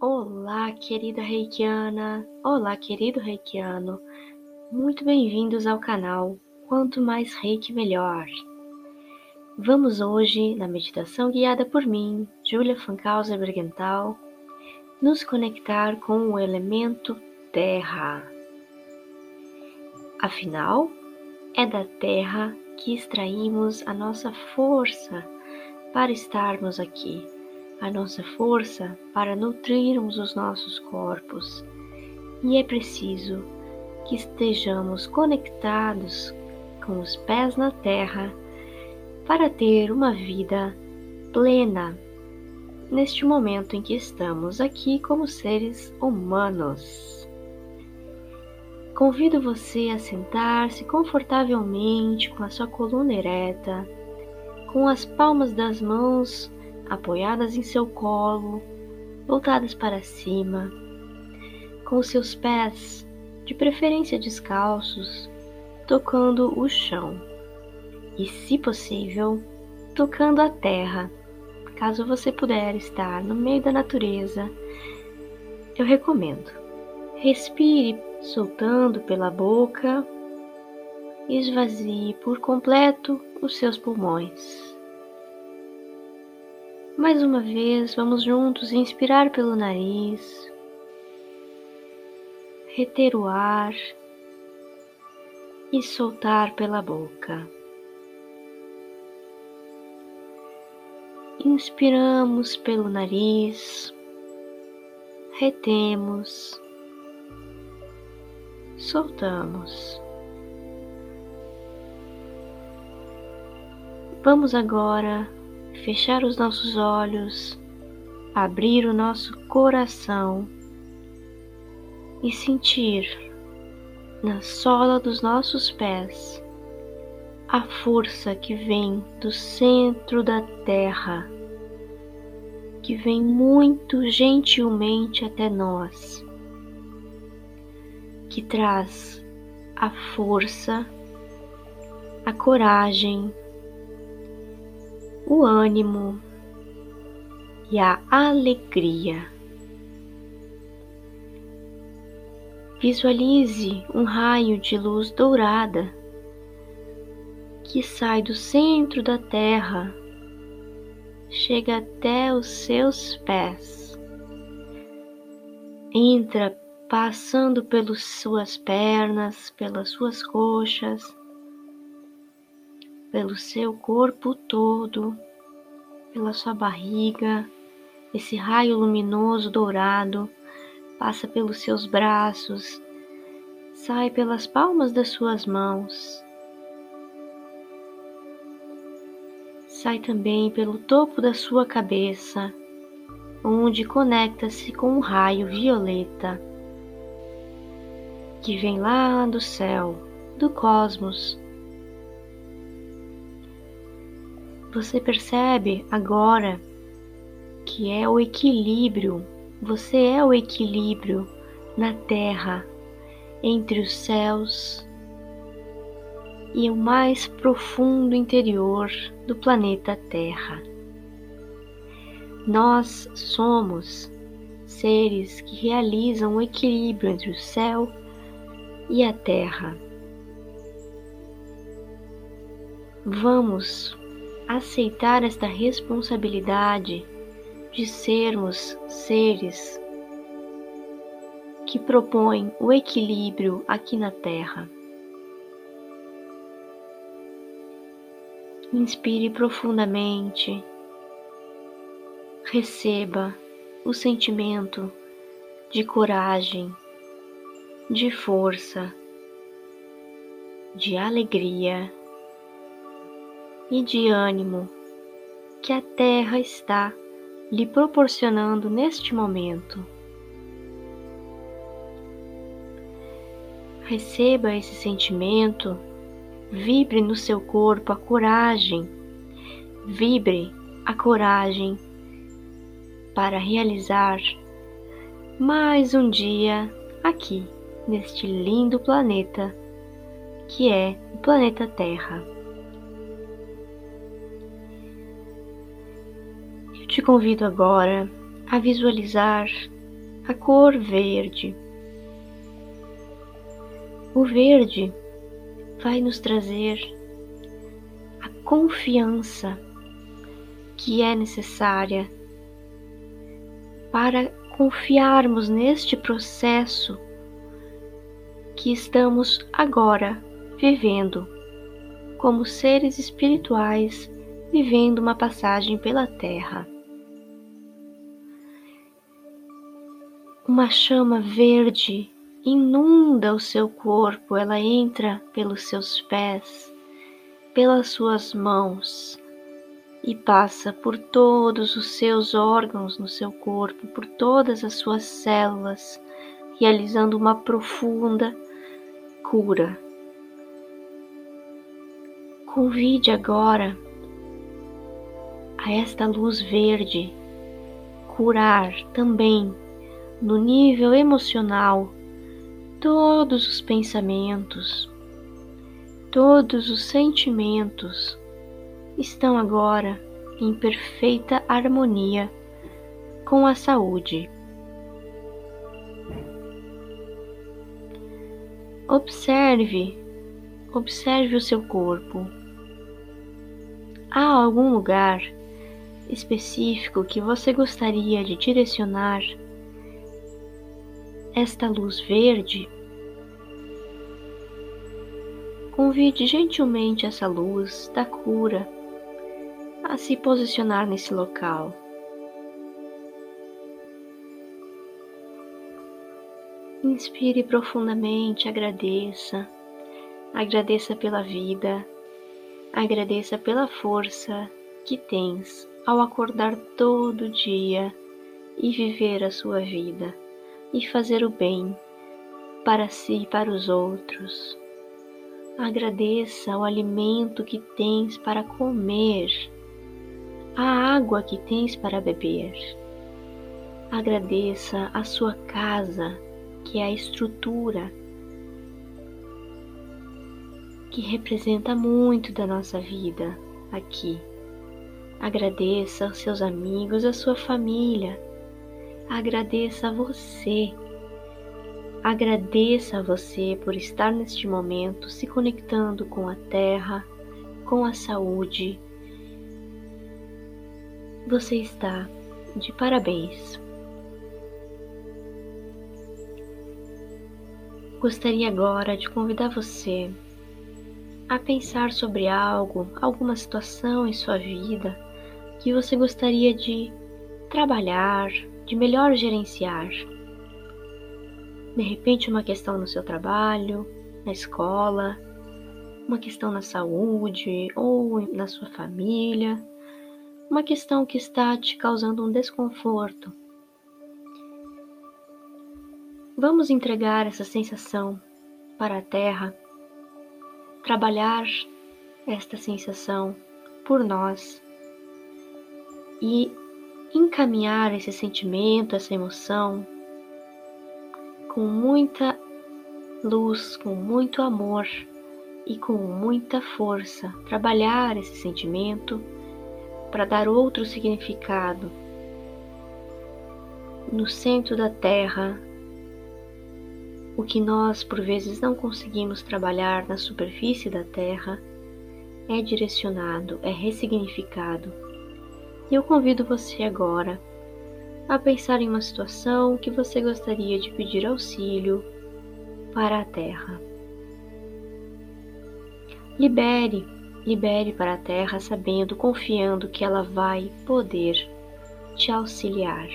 Olá, querida reikiana! Olá, querido reikiano! Muito bem-vindos ao canal Quanto Mais Reiki Melhor! Vamos hoje, na meditação guiada por mim, Julia Fancausa Bergental, nos conectar com o elemento Terra. Afinal, é da Terra que extraímos a nossa força para estarmos aqui a nossa força para nutrirmos os nossos corpos, e é preciso que estejamos conectados com os pés na terra para ter uma vida plena neste momento em que estamos aqui como seres humanos. Convido você a sentar-se confortavelmente com a sua coluna ereta, com as palmas das mãos apoiadas em seu colo, voltadas para cima, com seus pés, de preferência descalços, tocando o chão e, se possível, tocando a terra. Caso você puder estar no meio da natureza, eu recomendo. Respire soltando pela boca esvazie por completo os seus pulmões. Mais uma vez, vamos juntos inspirar pelo nariz, reter o ar e soltar pela boca. Inspiramos pelo nariz, retemos, soltamos. Vamos agora fechar os nossos olhos, abrir o nosso coração e sentir na sola dos nossos pés a força que vem do centro da terra, que vem muito gentilmente até nós, que traz a força, a coragem, o ânimo e a alegria. Visualize um raio de luz dourada que sai do centro da Terra, chega até os seus pés, entra passando pelas suas pernas, pelas suas coxas, pelo seu corpo todo, pela sua barriga. Esse raio luminoso dourado passa pelos seus braços, sai pelas palmas das suas mãos, sai também pelo topo da sua cabeça, onde conecta-se com um raio violeta que vem lá do céu, do cosmos Você percebe agora que é o equilíbrio, você é o equilíbrio na Terra entre os céus e o mais profundo interior do planeta Terra. Nós somos seres que realizam o equilíbrio entre o céu e a terra. Vamos aceitar esta responsabilidade de sermos seres que propõem o equilíbrio aqui na Terra. Inspire profundamente, receba o sentimento de coragem, de força, de alegria e de ânimo que a Terra está lhe proporcionando neste momento. Receba esse sentimento, vibre no seu corpo a coragem, vibre a coragem para realizar mais um dia aqui neste lindo planeta que é o planeta Terra. Te convido agora a visualizar a cor verde. O verde vai nos trazer a confiança que é necessária para confiarmos neste processo que estamos agora vivendo como seres espirituais vivendo uma passagem pela Terra. Uma chama verde inunda o seu corpo, ela entra pelos seus pés, pelas suas mãos e passa por todos os seus órgãos no seu corpo, por todas as suas células, realizando uma profunda cura. Convide agora a esta luz verde curar também no nível emocional todos os pensamentos, todos os sentimentos estão agora em perfeita harmonia com a saúde. Observe, observe o seu corpo. Há algum lugar específico que você gostaria de direcionar esta luz verde? Convide gentilmente essa luz da cura a se posicionar nesse local. Inspire profundamente, agradeça, agradeça pela vida, agradeça pela força que tens ao acordar todo dia e viver a sua vida e fazer o bem para si e para os outros. Agradeça o alimento que tens para comer, a água que tens para beber. Agradeça a sua casa, que é a estrutura que representa muito da nossa vida aqui. Agradeça aos seus amigos, a sua família. Agradeça a você Agradeça a você por estar neste momento se conectando com a Terra, com a saúde. Você está de parabéns. Gostaria agora de convidar você a pensar sobre algo, alguma situação em sua vida que você gostaria de trabalhar, de melhor gerenciar de repente, uma questão no seu trabalho, na escola, uma questão na saúde ou na sua família, uma questão que está te causando um desconforto. Vamos entregar essa sensação para a Terra, trabalhar esta sensação por nós e encaminhar esse sentimento, essa emoção com muita luz, com muito amor e com muita força, trabalhar esse sentimento para dar outro significado. No centro da Terra, o que nós por vezes não conseguimos trabalhar na superfície da Terra é direcionado, é ressignificado. E eu convido você agora a pensar em uma situação que você gostaria de pedir auxílio para a Terra. Libere, libere para a Terra sabendo, confiando que ela vai poder te auxiliar.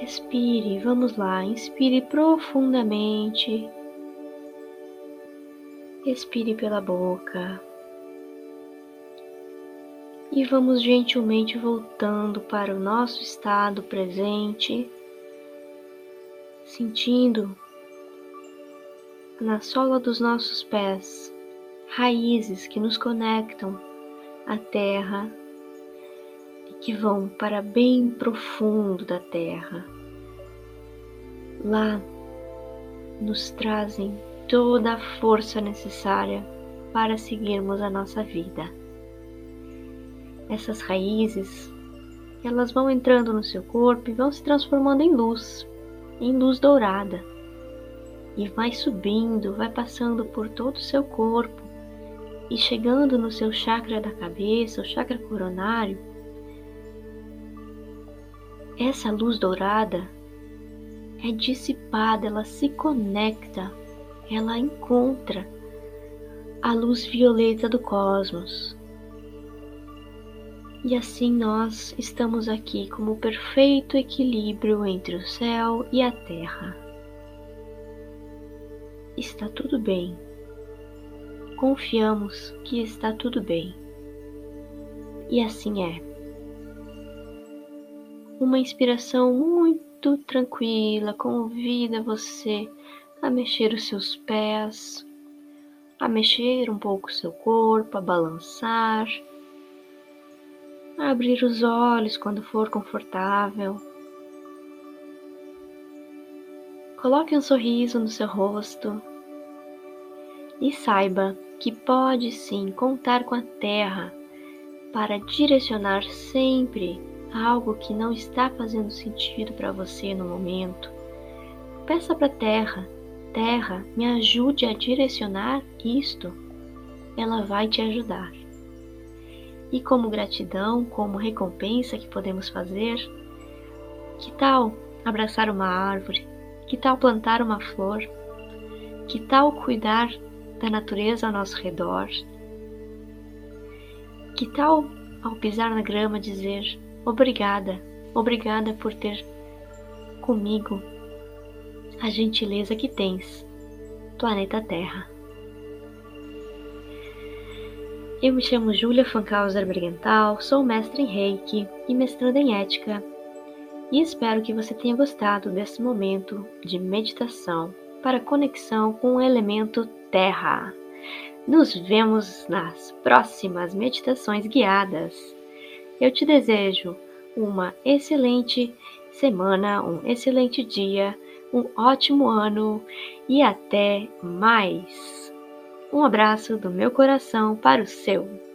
Respire, vamos lá, inspire profundamente Expire pela boca. E vamos gentilmente voltando para o nosso estado presente, sentindo na sola dos nossos pés raízes que nos conectam à terra que vão para bem profundo da terra. Lá nos trazem toda a força necessária para seguirmos a nossa vida. Essas raízes, elas vão entrando no seu corpo e vão se transformando em luz, em luz dourada. E vai subindo, vai passando por todo o seu corpo e chegando no seu chakra da cabeça, o chakra coronário. Essa luz dourada é dissipada, ela se conecta, ela encontra a luz violeta do cosmos. E assim nós estamos aqui como o perfeito equilíbrio entre o céu e a terra. Está tudo bem. Confiamos que está tudo bem. E assim é. Uma inspiração muito tranquila convida você a mexer os seus pés, a mexer um pouco o seu corpo, a balançar, a abrir os olhos quando for confortável. Coloque um sorriso no seu rosto e saiba que pode sim contar com a Terra para direcionar sempre algo que não está fazendo sentido para você no momento. Peça para a Terra terra me ajude a direcionar isto, ela vai te ajudar. E como gratidão, como recompensa que podemos fazer, que tal abraçar uma árvore? Que tal plantar uma flor? Que tal cuidar da natureza ao nosso redor? Que tal, ao pisar na grama, dizer obrigada, obrigada por ter comigo a gentileza que tens, planeta Terra. Eu me chamo Julia Fankhauser Brigental, sou mestre em Reiki e mestranda em Ética, e espero que você tenha gostado desse momento de meditação para conexão com o elemento Terra. Nos vemos nas próximas meditações guiadas. Eu te desejo uma excelente semana, um excelente dia um ótimo ano e até mais. Um abraço do meu coração para o seu.